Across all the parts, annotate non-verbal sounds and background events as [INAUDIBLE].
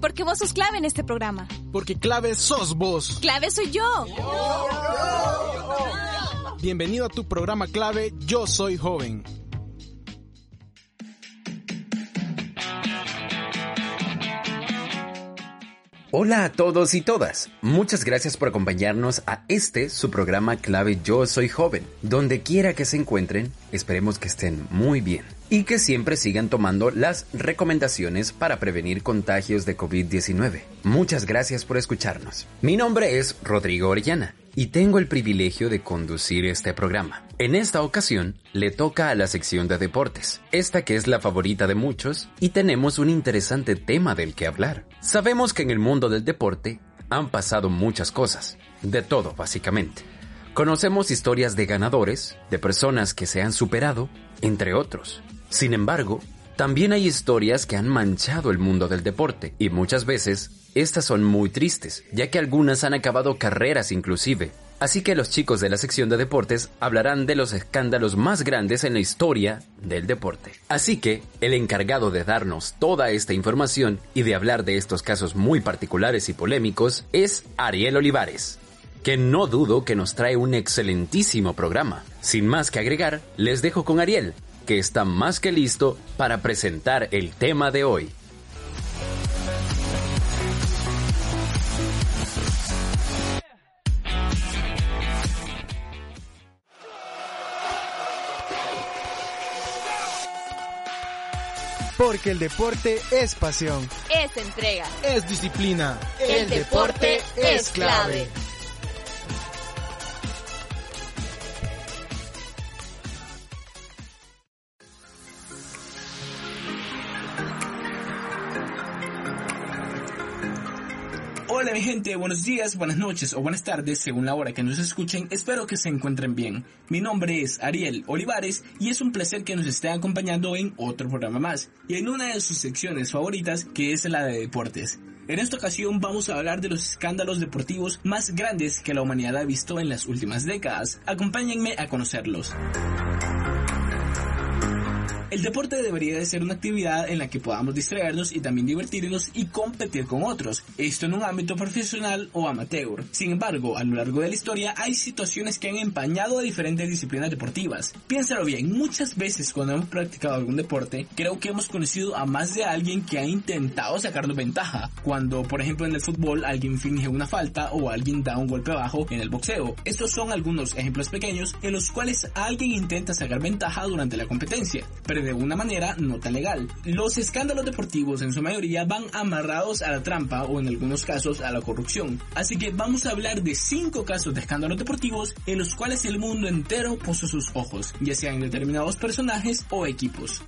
Porque vos sos clave en este programa. Porque clave sos vos. Clave soy yo. Bienvenido a tu programa clave Yo Soy Joven. Hola a todos y todas. Muchas gracias por acompañarnos a este, su programa clave Yo Soy Joven. Donde quiera que se encuentren, esperemos que estén muy bien y que siempre sigan tomando las recomendaciones para prevenir contagios de COVID-19. Muchas gracias por escucharnos. Mi nombre es Rodrigo Orellana y tengo el privilegio de conducir este programa. En esta ocasión le toca a la sección de deportes, esta que es la favorita de muchos, y tenemos un interesante tema del que hablar. Sabemos que en el mundo del deporte han pasado muchas cosas, de todo básicamente. Conocemos historias de ganadores, de personas que se han superado, entre otros. Sin embargo, también hay historias que han manchado el mundo del deporte y muchas veces estas son muy tristes, ya que algunas han acabado carreras inclusive. Así que los chicos de la sección de deportes hablarán de los escándalos más grandes en la historia del deporte. Así que el encargado de darnos toda esta información y de hablar de estos casos muy particulares y polémicos es Ariel Olivares que no dudo que nos trae un excelentísimo programa. Sin más que agregar, les dejo con Ariel, que está más que listo para presentar el tema de hoy. Porque el deporte es pasión. Es entrega. Es disciplina. El, deporte, es clave. Gente, buenos días, buenas noches o buenas tardes según la hora que nos escuchen, espero que se encuentren bien. Mi nombre es Ariel Olivares y es un placer que nos estén acompañando en otro programa más y en una de sus secciones favoritas que es la de deportes. En esta ocasión vamos a hablar de los escándalos deportivos más grandes que la humanidad ha visto en las últimas décadas. Acompáñenme a conocerlos. El deporte debería de ser una actividad en la que podamos distraernos y también divertirnos y competir con otros, esto en un ámbito profesional o amateur. Sin embargo, a lo largo de la historia hay situaciones que han empañado a diferentes disciplinas deportivas. Piénsalo bien, muchas veces cuando hemos practicado algún deporte, creo que hemos conocido a más de alguien que ha intentado sacarnos ventaja. Cuando, por ejemplo, en el fútbol alguien finge una falta o alguien da un golpe bajo en el boxeo. Estos son algunos ejemplos pequeños en los cuales alguien intenta sacar ventaja durante la competencia. De una manera no tan legal. Los escándalos deportivos en su mayoría van amarrados a la trampa o en algunos casos a la corrupción. Así que vamos a hablar de 5 casos de escándalos deportivos en los cuales el mundo entero puso sus ojos, ya sean en determinados personajes o equipos.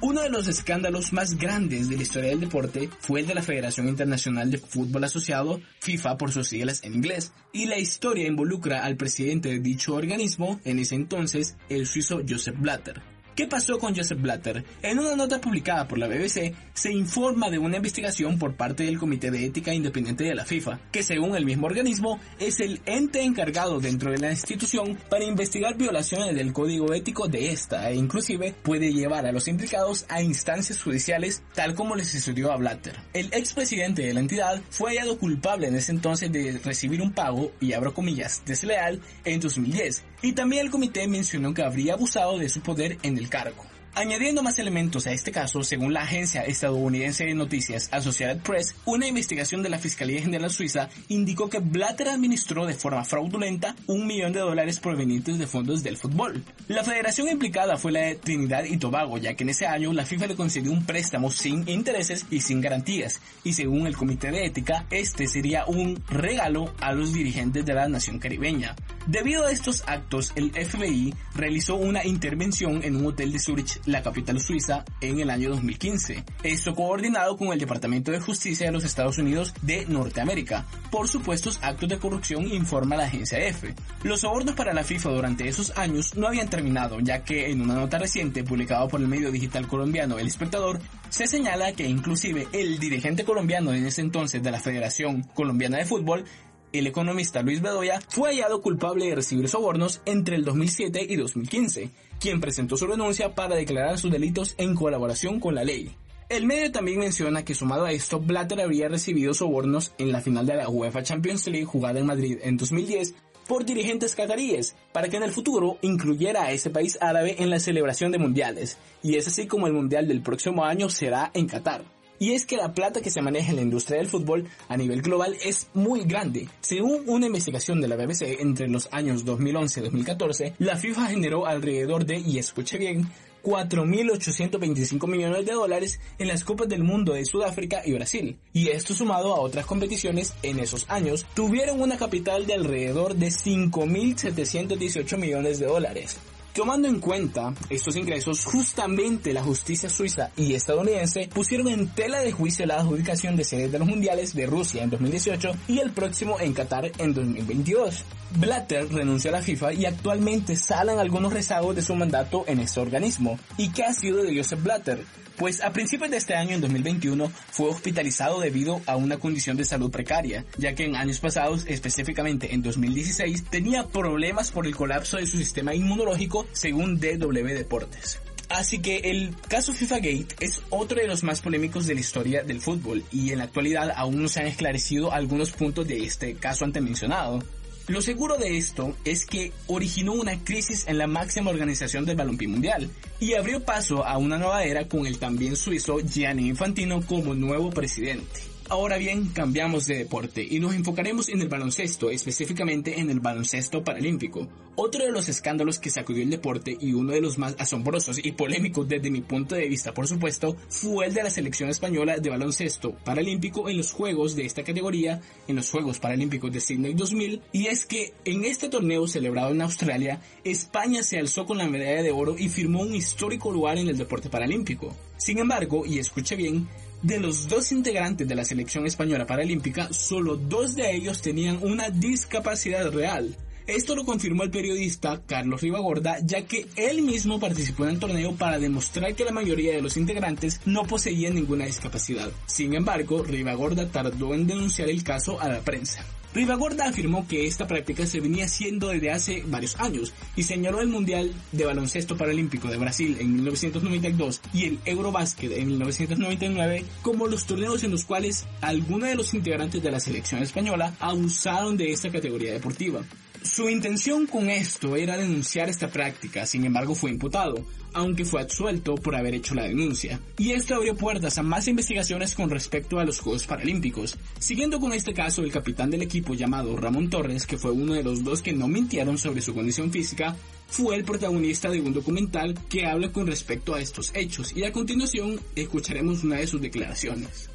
Uno de los escándalos más grandes de la historia del deporte fue el de la Federación Internacional de Fútbol Asociado, FIFA por sus siglas en inglés, y la historia involucra al presidente de dicho organismo, en ese entonces, el suizo Joseph Blatter. ¿Qué pasó con Joseph Blatter? En una nota publicada por la BBC se informa de una investigación por parte del Comité de Ética Independiente de la FIFA, que según el mismo organismo es el ente encargado dentro de la institución para investigar violaciones del código ético de esta e inclusive puede llevar a los implicados a instancias judiciales tal como le sucedió a Blatter. El expresidente de la entidad fue hallado culpable en ese entonces de recibir un pago, y abro comillas, desleal en 2010 y también el comité mencionó que habría abusado de su poder en el cargo. Añadiendo más elementos a este caso, según la agencia estadounidense de noticias Associated Press, una investigación de la Fiscalía General Suiza indicó que Blatter administró de forma fraudulenta un millón de dólares provenientes de fondos del fútbol. La federación implicada fue la de Trinidad y Tobago, ya que en ese año la FIFA le concedió un préstamo sin intereses y sin garantías, y según el Comité de Ética, este sería un regalo a los dirigentes de la nación caribeña. Debido a estos actos, el FBI realizó una intervención en un hotel de Zurich la capital suiza, en el año 2015. Esto coordinado con el Departamento de Justicia de los Estados Unidos de Norteamérica por supuestos actos de corrupción, informa la agencia EFE. Los sobornos para la FIFA durante esos años no habían terminado, ya que en una nota reciente publicada por el medio digital colombiano El Espectador, se señala que inclusive el dirigente colombiano en ese entonces de la Federación Colombiana de Fútbol el economista Luis Bedoya fue hallado culpable de recibir sobornos entre el 2007 y 2015, quien presentó su renuncia para declarar sus delitos en colaboración con la ley. El medio también menciona que sumado a esto, Blatter habría recibido sobornos en la final de la UEFA Champions League jugada en Madrid en 2010 por dirigentes cataríes para que en el futuro incluyera a ese país árabe en la celebración de mundiales. Y es así como el mundial del próximo año será en Qatar. Y es que la plata que se maneja en la industria del fútbol a nivel global es muy grande. Según una investigación de la BBC entre los años 2011 y 2014, la FIFA generó alrededor de, y escuche bien, 4.825 millones de dólares en las Copas del Mundo de Sudáfrica y Brasil. Y esto sumado a otras competiciones en esos años, tuvieron una capital de alrededor de 5.718 millones de dólares. Tomando en cuenta estos ingresos, justamente la justicia suiza y estadounidense pusieron en tela de juicio la adjudicación de sedes de los mundiales de Rusia en 2018 y el próximo en Qatar en 2022. Blatter renunció a la FIFA y actualmente salen algunos rezagos de su mandato en este organismo. ¿Y qué ha sido de Joseph Blatter? Pues a principios de este año, en 2021, fue hospitalizado debido a una condición de salud precaria, ya que en años pasados, específicamente en 2016, tenía problemas por el colapso de su sistema inmunológico, según DW Deportes. Así que el caso FIFA Gate es otro de los más polémicos de la historia del fútbol y en la actualidad aún no se han esclarecido algunos puntos de este caso antemencionado. Lo seguro de esto es que originó una crisis en la máxima organización del balompié mundial y abrió paso a una nueva era con el también suizo Gianni Infantino como nuevo presidente. Ahora bien, cambiamos de deporte y nos enfocaremos en el baloncesto, específicamente en el baloncesto paralímpico. Otro de los escándalos que sacudió el deporte y uno de los más asombrosos y polémicos desde mi punto de vista, por supuesto, fue el de la selección española de baloncesto paralímpico en los Juegos de esta categoría, en los Juegos Paralímpicos de Sydney 2000, y es que en este torneo celebrado en Australia, España se alzó con la medalla de oro y firmó un histórico lugar en el deporte paralímpico. Sin embargo, y escuche bien, de los dos integrantes de la selección española paralímpica, solo dos de ellos tenían una discapacidad real. Esto lo confirmó el periodista Carlos Ribagorda, ya que él mismo participó en el torneo para demostrar que la mayoría de los integrantes no poseían ninguna discapacidad. Sin embargo, Ribagorda tardó en denunciar el caso a la prensa. Ribagorda afirmó que esta práctica se venía haciendo desde hace varios años y señaló el Mundial de Baloncesto Paralímpico de Brasil en 1992 y el Eurobasket en 1999 como los torneos en los cuales algunos de los integrantes de la selección española abusaron de esta categoría deportiva. Su intención con esto era denunciar esta práctica, sin embargo fue imputado, aunque fue absuelto por haber hecho la denuncia. Y esto abrió puertas a más investigaciones con respecto a los Juegos Paralímpicos. Siguiendo con este caso, el capitán del equipo llamado Ramón Torres, que fue uno de los dos que no mintieron sobre su condición física, fue el protagonista de un documental que habla con respecto a estos hechos y a continuación escucharemos una de sus declaraciones.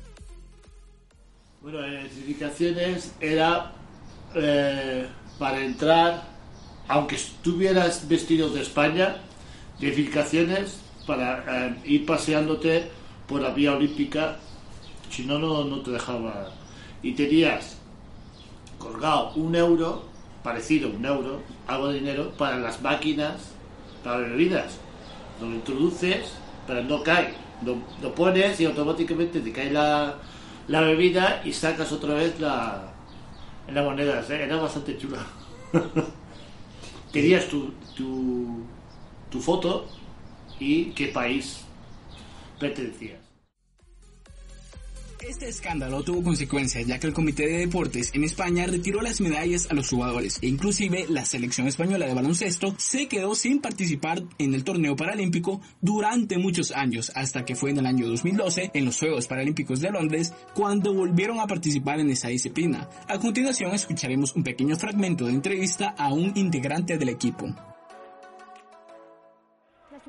Bueno, las identificaciones era eh, para entrar, aunque estuvieras vestido de España, edificaciones para eh, ir paseándote por la vía olímpica, si no, no te dejaba. Y tenías colgado un euro, parecido a un euro, algo de dinero, para las máquinas, para bebidas. Lo introduces, pero no cae. Lo, lo pones y automáticamente te cae la, la bebida y sacas otra vez la, en la moneda. ¿eh? Era bastante chula. [LAUGHS] Querías tu, tu, tu foto y qué país pertenecías. Este escándalo tuvo consecuencias ya que el Comité de Deportes en España retiró las medallas a los jugadores e inclusive la selección española de baloncesto se quedó sin participar en el torneo paralímpico durante muchos años hasta que fue en el año 2012 en los Juegos Paralímpicos de Londres cuando volvieron a participar en esa disciplina. A continuación escucharemos un pequeño fragmento de entrevista a un integrante del equipo.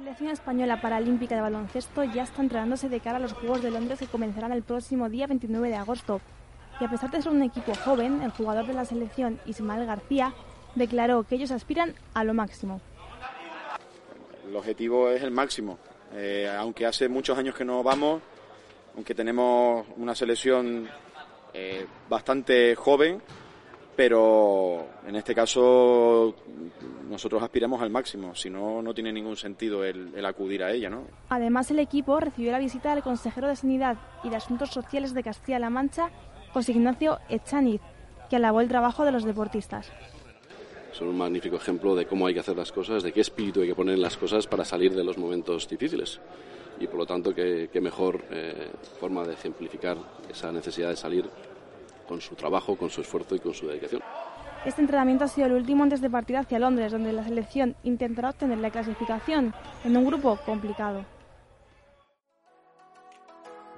Selección española paralímpica de baloncesto ya está entrenándose de cara a los Juegos de Londres que comenzarán el próximo día 29 de agosto. Y a pesar de ser un equipo joven, el jugador de la selección, Ismael García, declaró que ellos aspiran a lo máximo. El objetivo es el máximo. Eh, aunque hace muchos años que no vamos, aunque tenemos una selección eh, bastante joven, pero en este caso nosotros aspiramos al máximo, si no, no tiene ningún sentido el, acudir a ella. ¿no? Además, el equipo recibió la visita del consejero de Sanidad y de Asuntos Sociales de Castilla-La Mancha, José Ignacio Echaniz, que alabó el trabajo de los deportistas. Son un magnífico ejemplo de cómo hay que hacer las cosas, de qué espíritu hay que poner en las cosas para salir de los momentos difíciles. y por lo tanto qué, mejor eh, forma de ejemplificar esa necesidad de salir con su trabajo, con su esfuerzo y con su dedicación. Este entrenamiento ha sido el último antes de partir hacia Londres, donde la selección intentará obtener la clasificación en un grupo complicado.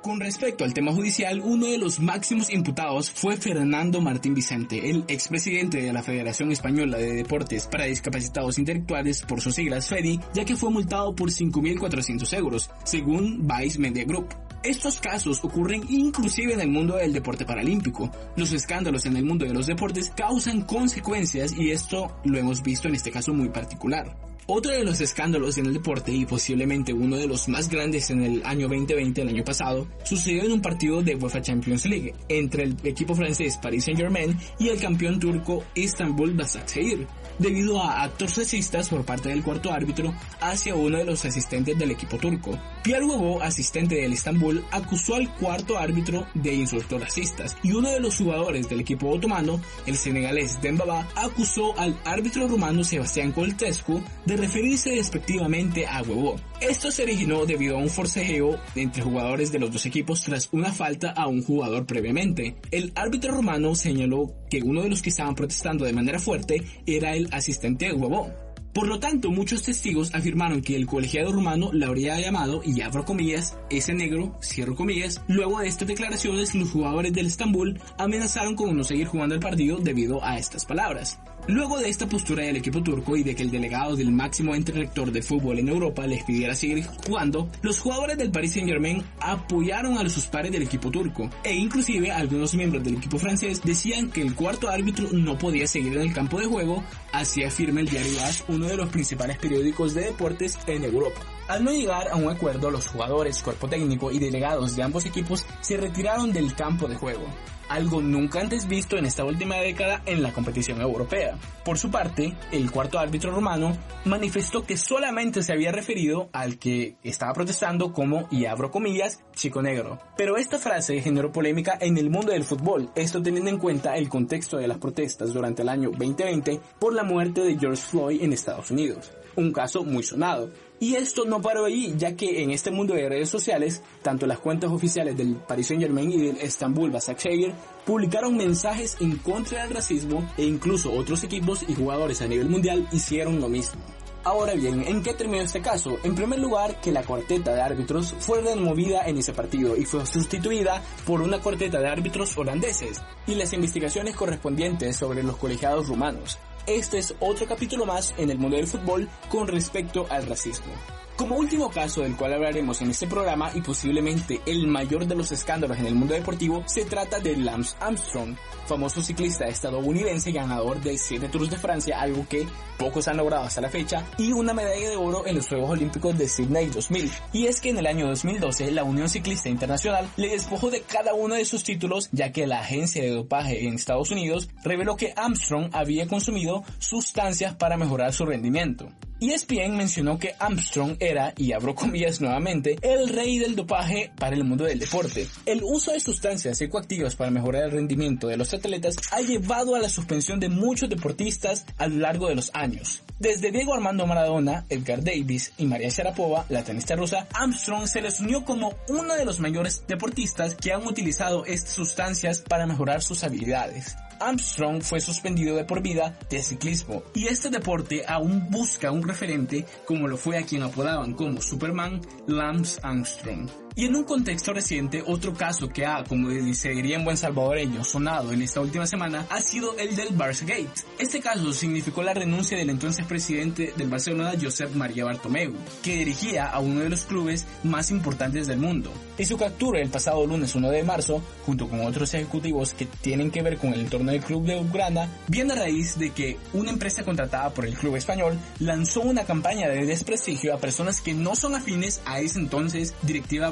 Con respecto al tema judicial, uno de los máximos imputados fue Fernando Martín Vicente, el expresidente de la Federación Española de Deportes para Discapacitados Intelectuales, por sus siglas FEDI, ya que fue multado por 5.400 euros, según Vice Media Group. Estos casos ocurren inclusive en el mundo del deporte paralímpico. Los escándalos en el mundo de los deportes causan consecuencias y esto lo hemos visto en este caso muy particular. Otro de los escándalos en el deporte y posiblemente uno de los más grandes en el año 2020, el año pasado, sucedió en un partido de UEFA Champions League entre el equipo francés Paris Saint-Germain y el campeón turco Istanbul Basaksehir, debido a actos racistas por parte del cuarto árbitro hacia uno de los asistentes del equipo turco. Pierre Hugo, asistente del Istanbul, acusó al cuarto árbitro de insultos racistas y uno de los jugadores del equipo otomano, el senegalés Dembaba, acusó al árbitro rumano Sebastián Coltescu de referirse despectivamente a Huevo. Esto se originó debido a un forcejeo entre jugadores de los dos equipos tras una falta a un jugador previamente. El árbitro romano señaló que uno de los que estaban protestando de manera fuerte era el asistente de Huevo. Por lo tanto, muchos testigos afirmaron que el colegiado rumano le habría llamado, y abro comillas, ese negro, cierro comillas. Luego de estas declaraciones, los jugadores del Estambul amenazaron con no seguir jugando el partido debido a estas palabras. Luego de esta postura del equipo turco y de que el delegado del máximo ente de fútbol en Europa les pidiera seguir jugando, los jugadores del Paris Saint Germain apoyaron a sus pares del equipo turco e inclusive algunos miembros del equipo francés decían que el cuarto árbitro no podía seguir en el campo de juego, así afirma el diario AS, uno de los principales periódicos de deportes en Europa. Al no llegar a un acuerdo, los jugadores, cuerpo técnico y delegados de ambos equipos se retiraron del campo de juego algo nunca antes visto en esta última década en la competición europea. Por su parte, el cuarto árbitro romano manifestó que solamente se había referido al que estaba protestando como, y abro comillas, chico negro. Pero esta frase generó polémica en el mundo del fútbol, esto teniendo en cuenta el contexto de las protestas durante el año 2020 por la muerte de George Floyd en Estados Unidos. Un caso muy sonado, y esto no paró ahí, ya que en este mundo de redes sociales, tanto las cuentas oficiales del Paris Saint Germain y del Istanbul Basaksehir publicaron mensajes en contra del racismo e incluso otros equipos y jugadores a nivel mundial hicieron lo mismo. Ahora bien, ¿en qué terminó este caso? En primer lugar, que la cuarteta de árbitros fue removida en ese partido y fue sustituida por una cuarteta de árbitros holandeses y las investigaciones correspondientes sobre los colegiados rumanos. Este es otro capítulo más en el mundo del fútbol con respecto al racismo. Como último caso del cual hablaremos en este programa y posiblemente el mayor de los escándalos en el mundo deportivo, se trata de Lance Armstrong, famoso ciclista estadounidense ganador de 7 Tours de Francia, algo que pocos han logrado hasta la fecha, y una medalla de oro en los Juegos Olímpicos de Sydney 2000. Y es que en el año 2012 la Unión Ciclista Internacional le despojó de cada uno de sus títulos ya que la agencia de dopaje en Estados Unidos reveló que Armstrong había consumido sustancias para mejorar su rendimiento. ESPN mencionó que Armstrong era, y abro comillas nuevamente, el rey del dopaje para el mundo del deporte. El uso de sustancias ecoactivas para mejorar el rendimiento de los atletas ha llevado a la suspensión de muchos deportistas a lo largo de los años. Desde Diego Armando Maradona, Edgar Davis y María Sharapova, la tenista rusa, Armstrong se les unió como uno de los mayores deportistas que han utilizado estas sustancias para mejorar sus habilidades. Armstrong fue suspendido de por vida de ciclismo y este deporte aún busca un referente como lo fue a quien apodaban como Superman Lance Armstrong. Y en un contexto reciente, otro caso que ha, como se diría en buen salvadoreño, sonado en esta última semana ha sido el del Barça Gate. Este caso significó la renuncia del entonces presidente del Barcelona, Josep María Bartomeu, que dirigía a uno de los clubes más importantes del mundo. Y su captura el pasado lunes 1 de marzo, junto con otros ejecutivos que tienen que ver con el entorno del club de Ucrania, viene a raíz de que una empresa contratada por el club español lanzó una campaña de desprestigio a personas que no son afines a ese entonces directiva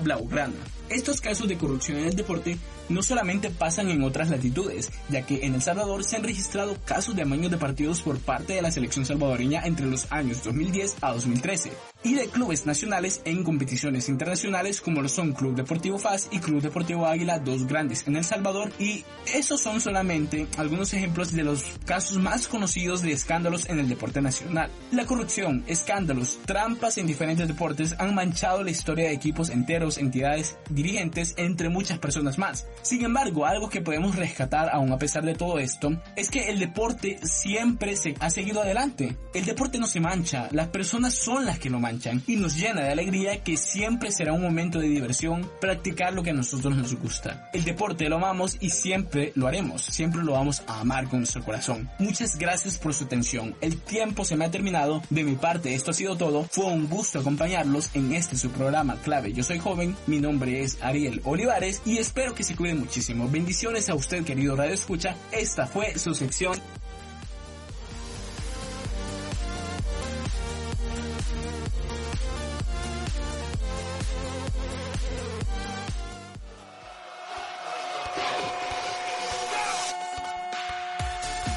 Estos casos de corrupción en el deporte no solamente pasan en otras latitudes, ya que en El Salvador se han registrado casos de amaños de partidos por parte de la selección salvadoreña entre los años 2010 a 2013. y de clubes nacionales en competiciones internacionales como lo son Club Deportivo FAS y Club Deportivo Águila, dos grandes en El Salvador y esos son solamente algunos ejemplos de los casos más conocidos de escándalos en el deporte nacional. La corrupción, escándalos, trampas en diferentes deportes han manchado la historia de equipos enteros, entidades, dirigentes, entre muchas personas más. Sin embargo, algo que podemos rescatar aún a pesar de todo esto es que el deporte siempre se ha seguido adelante. El deporte no se mancha, las personas son las que lo manchan y nos llena de alegría que siempre será un momento de diversión practicar lo que a nosotros nos gusta. El deporte lo amamos y siempre lo haremos, siempre lo vamos a amar con nuestro corazón. Muchas gracias por su atención. El tiempo se me ha terminado. De mi parte, esto ha sido todo. Fue un gusto acompañarlos en este su programa clave. Yo soy joven, mi nombre es Ariel Olivares y espero que se muchísimo. Bendiciones a usted, querido Radio Escucha. Esta fue su sección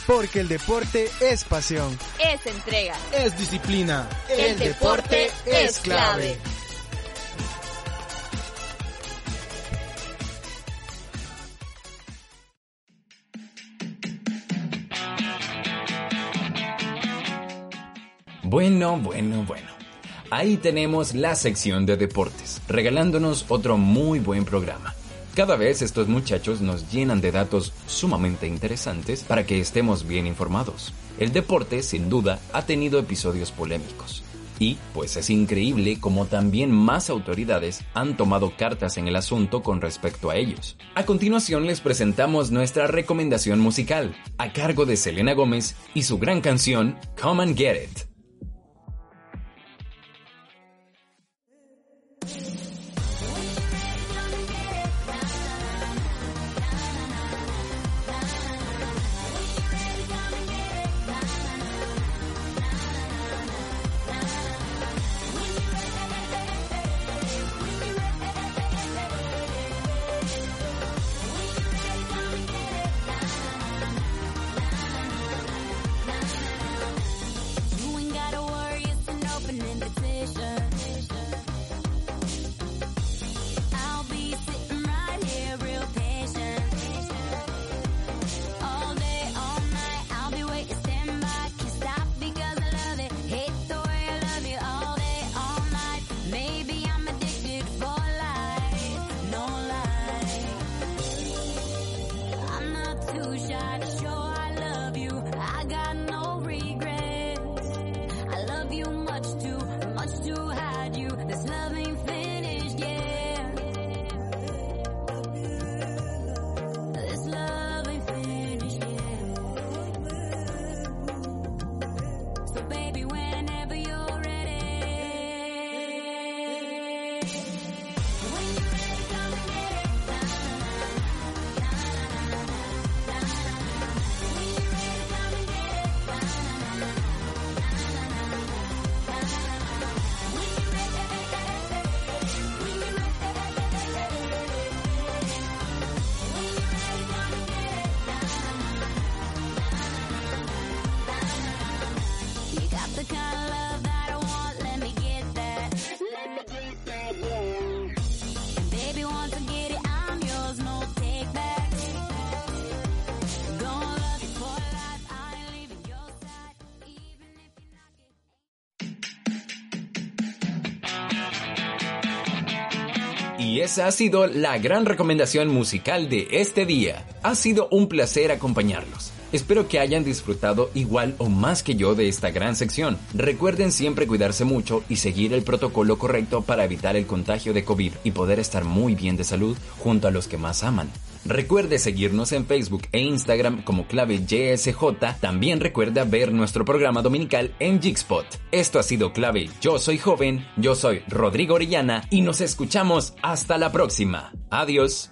Porque el deporte es pasión, Es entrega. es disciplina. El deporte es clave. Bueno, bueno, bueno. Ahí tenemos la sección de deportes, regalándonos otro muy buen programa. Cada vez estos muchachos nos llenan de datos sumamente interesantes para que estemos bien informados. El deporte, sin duda, ha tenido episodios polémicos. Y, pues es increíble como también más autoridades han tomado cartas en el asunto con respecto a ellos. A continuación les presentamos nuestra recomendación musical, a cargo de Selena Gómez y su gran canción Come and Get It. Y esa ha sido la gran recomendación musical de este día. Ha sido un placer acompañarlos. Espero que hayan disfrutado igual o más que yo de esta gran sección. Recuerden siempre cuidarse mucho y seguir el protocolo correcto para evitar el contagio de COVID y poder estar muy bien de salud junto a los que más aman. Recuerde seguirnos en Facebook e Instagram como clave YSJ. También recuerda ver nuestro programa dominical en Jigspot. Esto ha sido clave Yo Soy Joven, yo soy Rodrigo Orellana y nos escuchamos hasta la próxima. Adiós.